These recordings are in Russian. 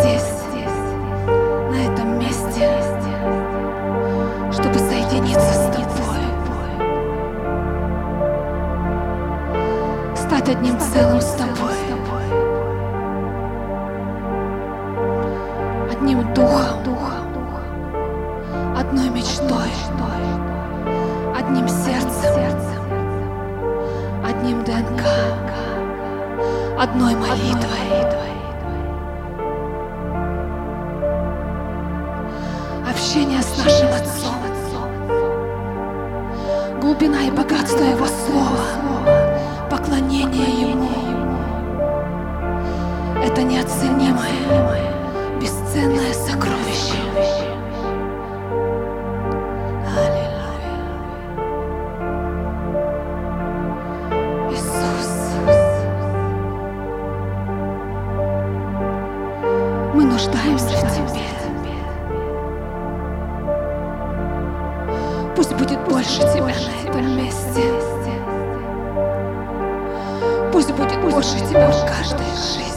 здесь, на этом месте, чтобы соединиться с тобой, стать одним целым с тобой. нуждаемся в Тебе. Пусть будет больше Тебя на этом месте. Пусть будет больше Тебя в каждой жизни.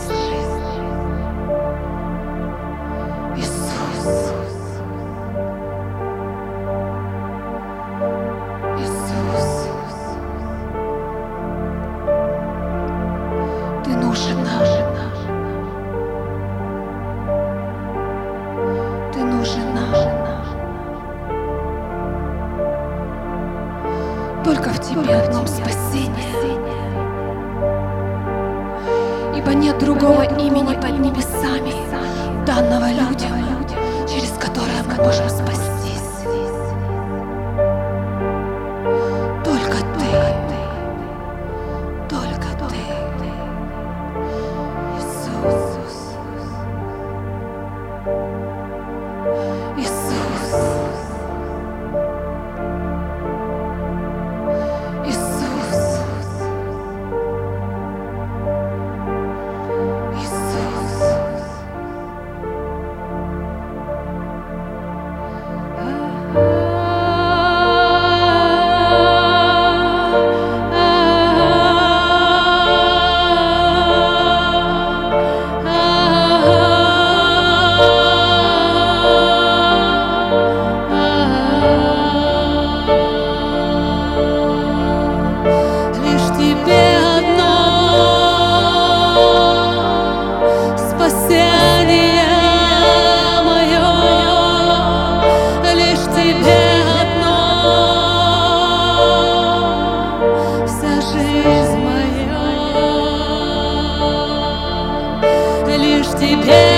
prepare.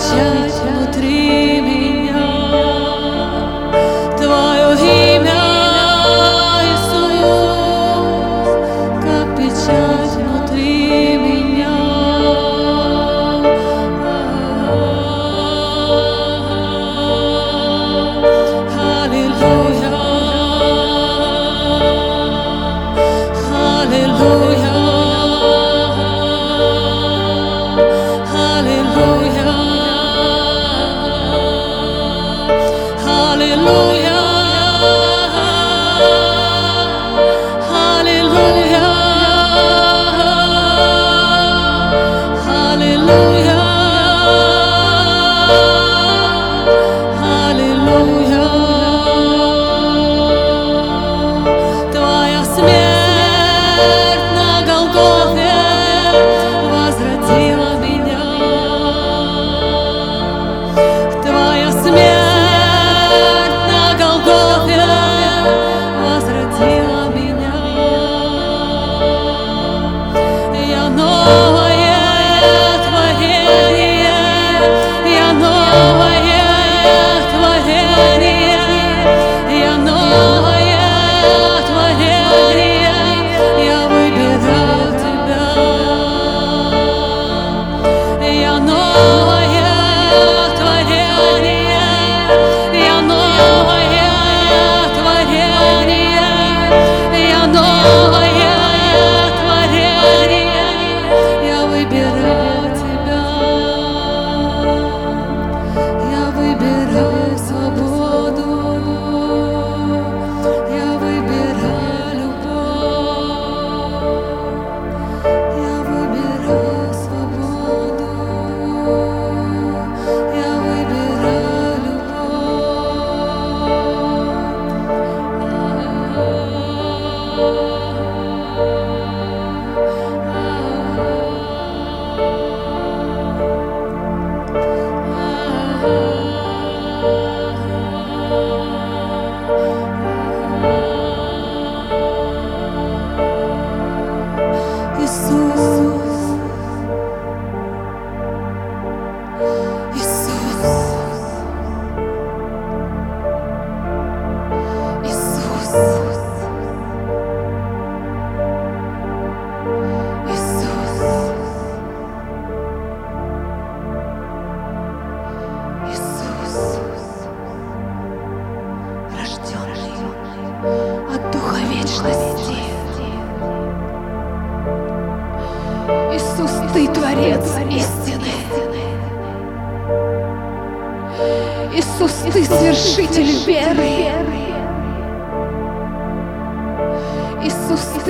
judge.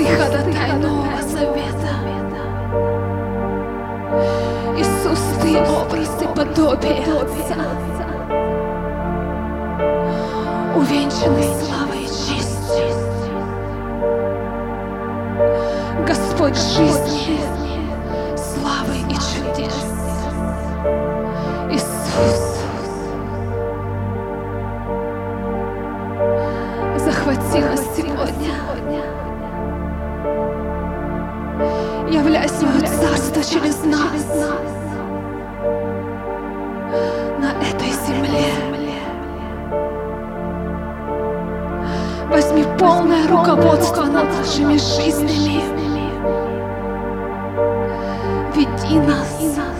Ты ходатай Нового Завета. Иисус, Ты образ и подобие Отца. Увенчанный славой и честью. Господь жизни, Являй свое царство через нас на этой земле. Возьми полное руководство над нашими жизнями. Веди нас.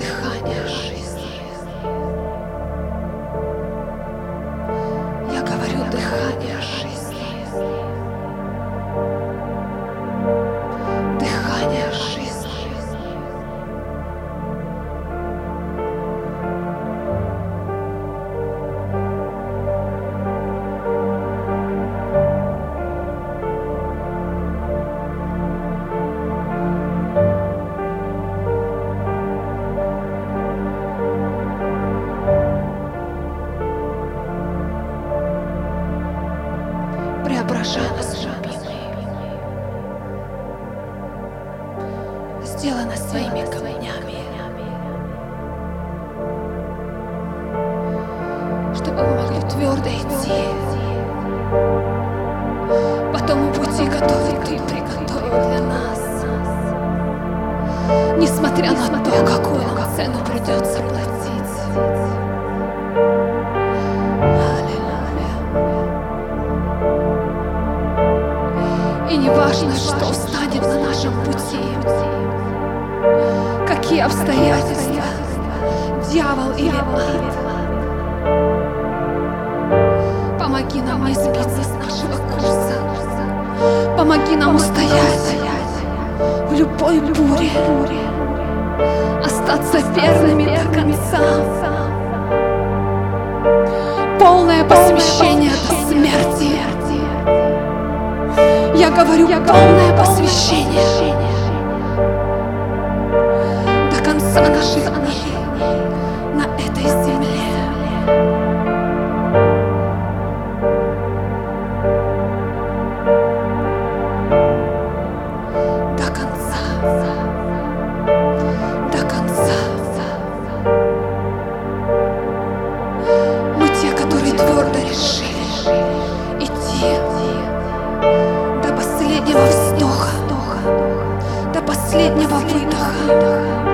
отдыха. Какую нам цену придется платить. И не важно, что встанет на нашем пути, какие обстоятельства, дьявол или ад. Помоги нам не сбиться с нашего курса. Помоги нам устоять в любой буре. Остаться верными до конца. Полное посвящение до смерти. Я говорю полное посвящение до конца наших последнего выдоха.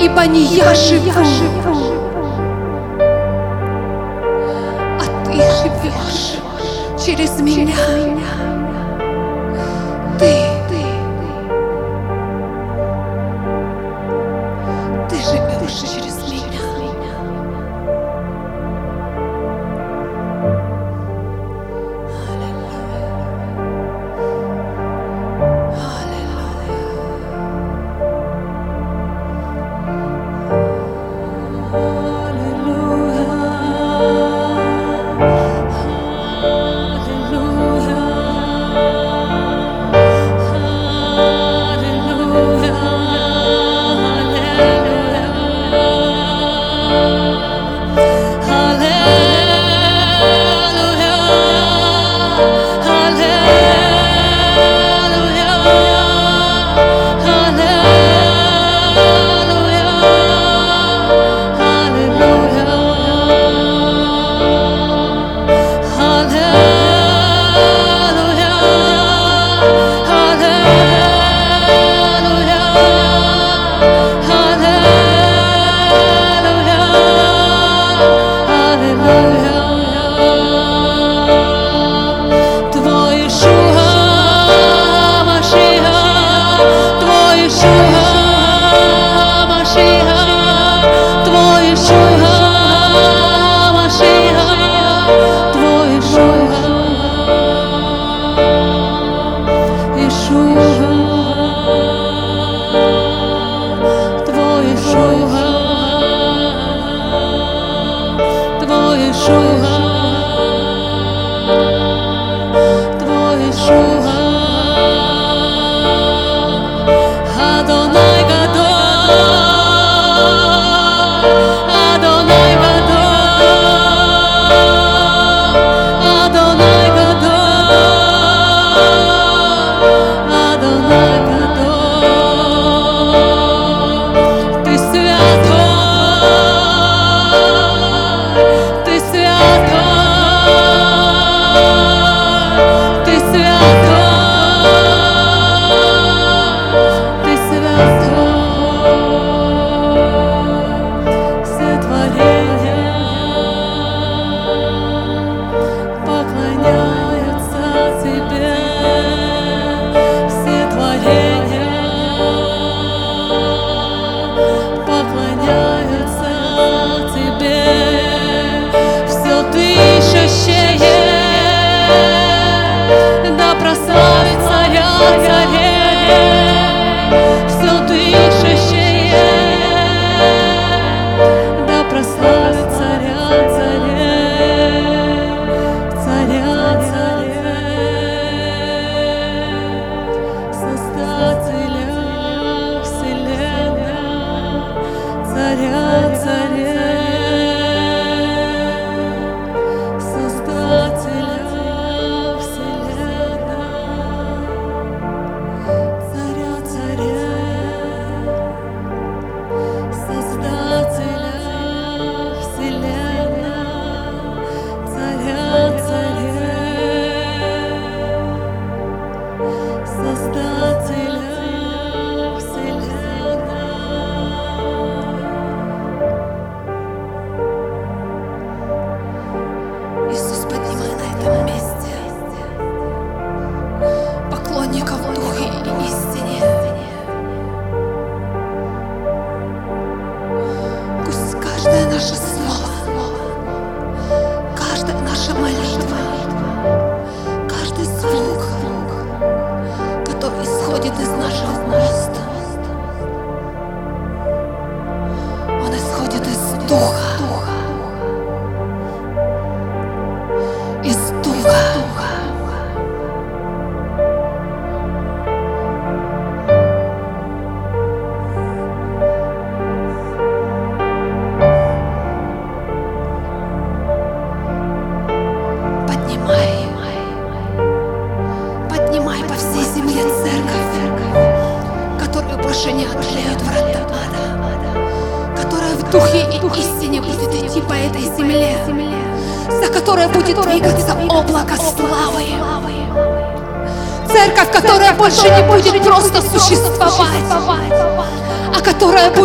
ибо не я живу, а ты живешь через меня. Ты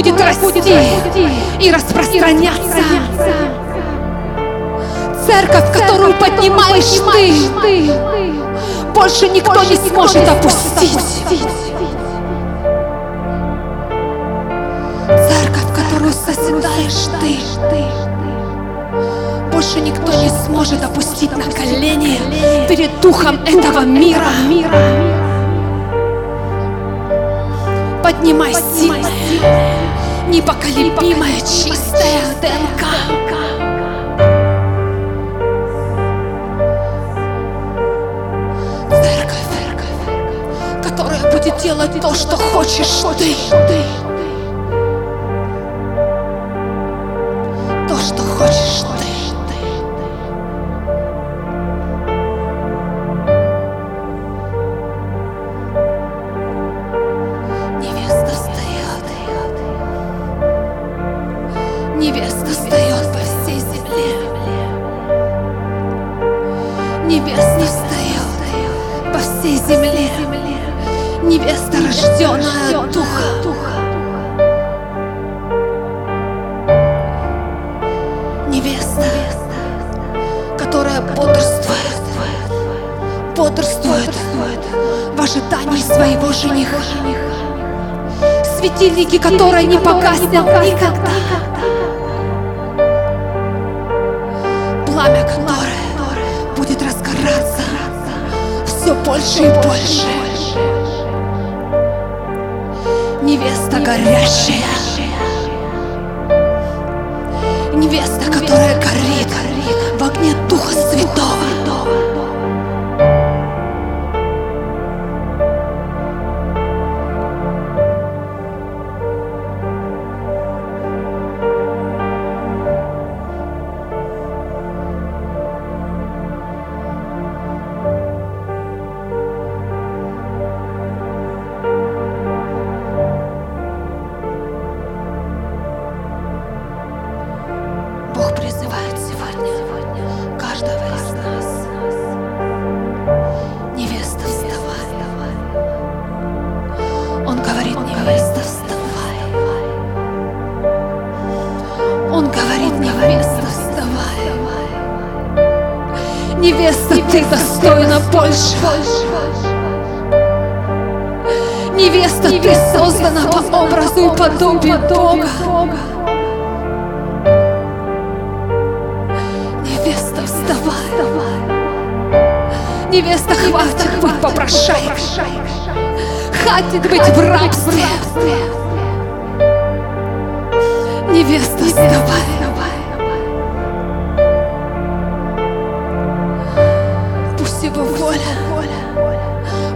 будет расти и распространяться. Церковь, которую поднимаешь ты, больше никто не сможет опустить. Церковь, которую созидаешь ты, больше никто не сможет опустить на колени перед духом этого мира. Поднимай сильное, непоколебимое, чистое ДНК. Церковь, которая будет делать то, что хочешь ты. То, что хочешь ты. Рожденная Духа. Невеста, которая бодрствует, бодрствует в ожидании своего жениха. Светильники, которые не погаснут никогда. Пламя, которое будет разгораться все больше и больше. Невеста горящая. Невеста, которая Хватит быть в рабстве. Невеста, вставай. Пусть его воля,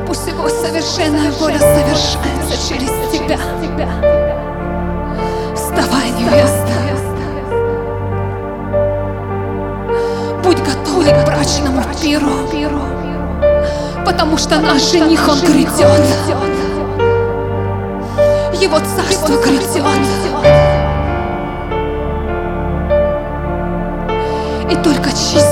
пусть его совершенная воля совершается через тебя. Вставай, невеста. Будь готовой к брачному пиру, потому что наш жених, он грядет. Его царство грядет. И только чистое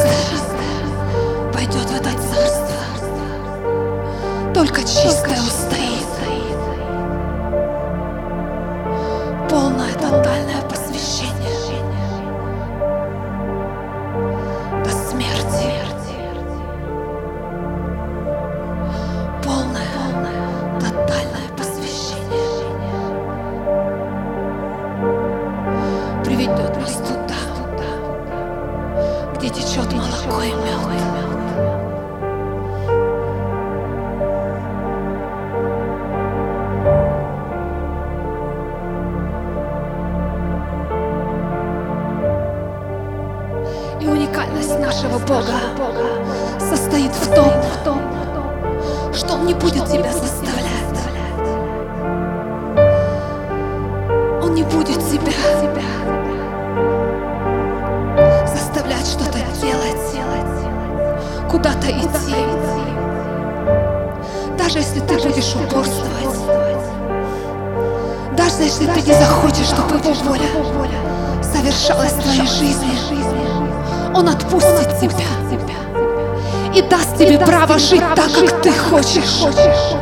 хочешь.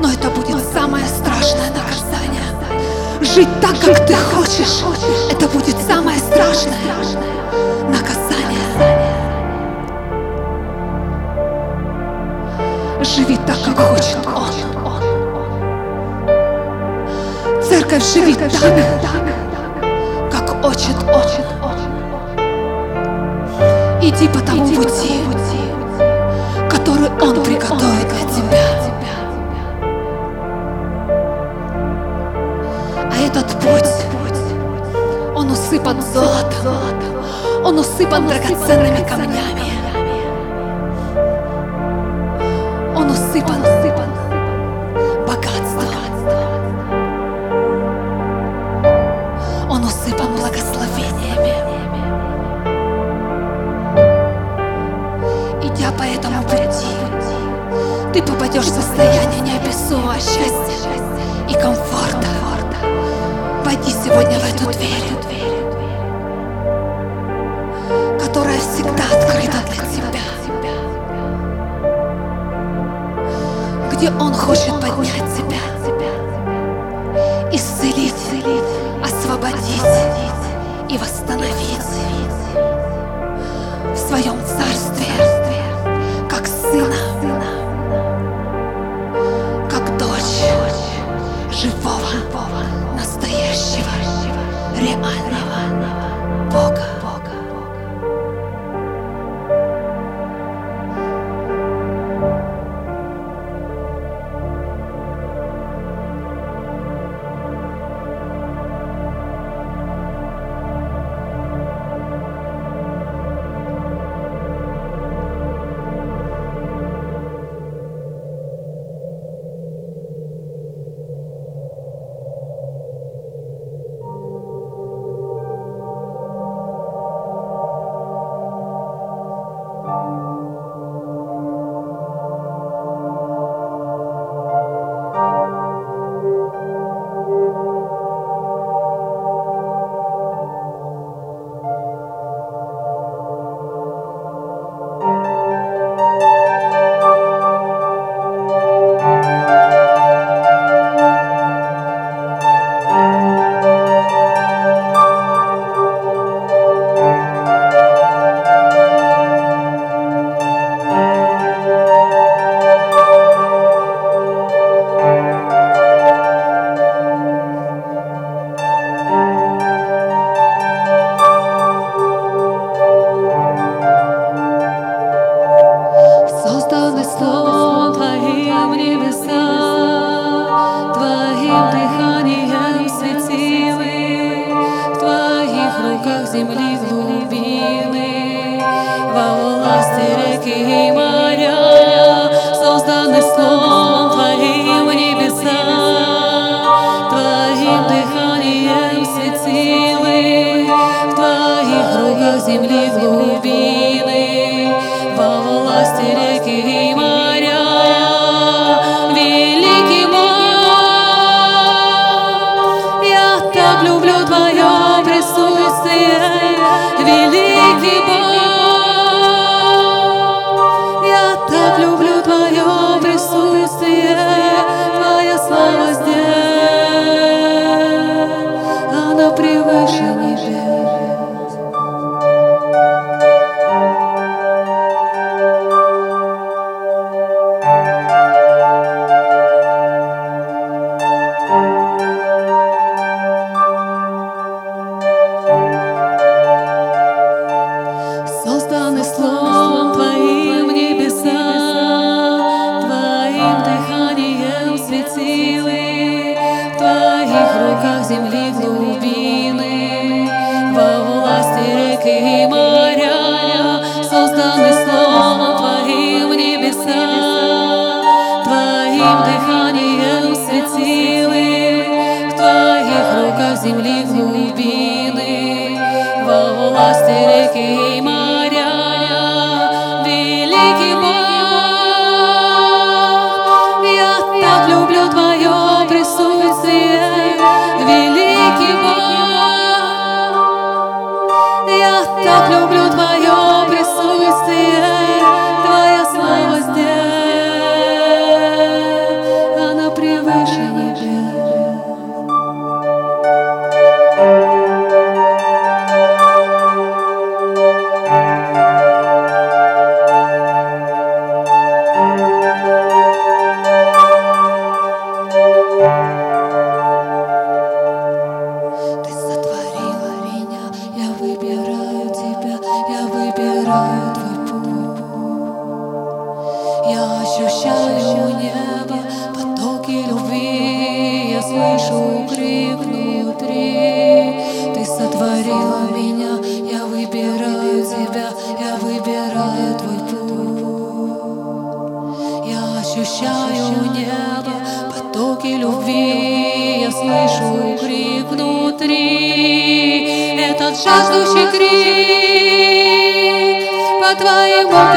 Но это будет самое страшное наказание. Жить так, как ты хочешь, это будет самое страшное наказание. Живи так, как хочет Он. Церковь живи так, как хочет Он. Иди по тому пути, который Он приготовит для тебя. А этот путь, он усыпан золотом, он усыпан драгоценными камнями. Он усыпан, ты попадешь в состояние неописуемого счастья и комфорта. Войди сегодня в эту дверь, которая всегда открыта для тебя. Где Он хочет поднять тебя, исцелить, освободить и восстановить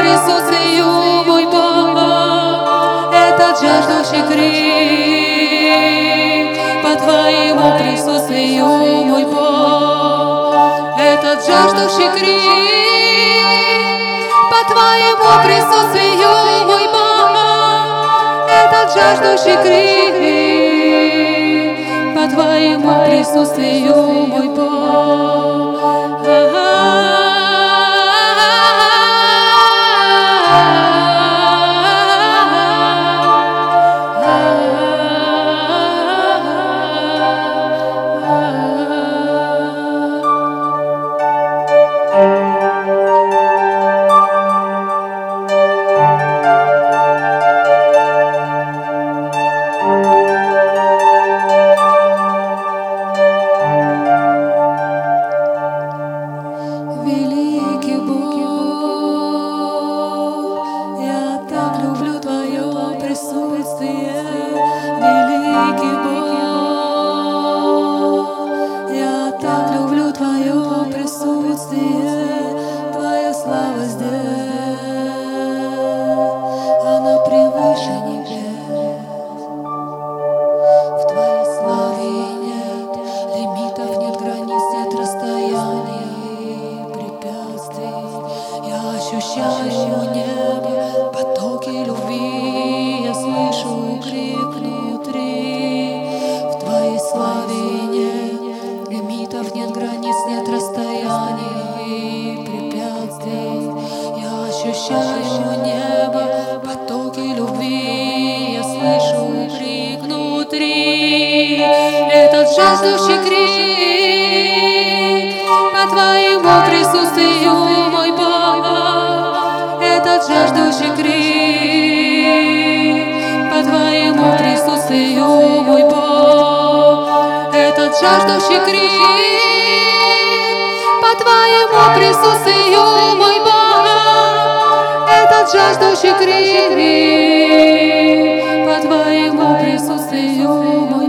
твоему присутствию, мой Бог. Этот жаждущий крик по твоему присутствию, мой Бог. Этот жаждущий крик по твоему присутствию, мой Бог. Этот жаждущий крик по твоему присутствию, мой Бог. Тот жаждущий крик По твоему присутствию мой Бог. Этот жаждущий крик По твоему присутствию мой Бог. Этот жаждущий крик По твоему присутствию мой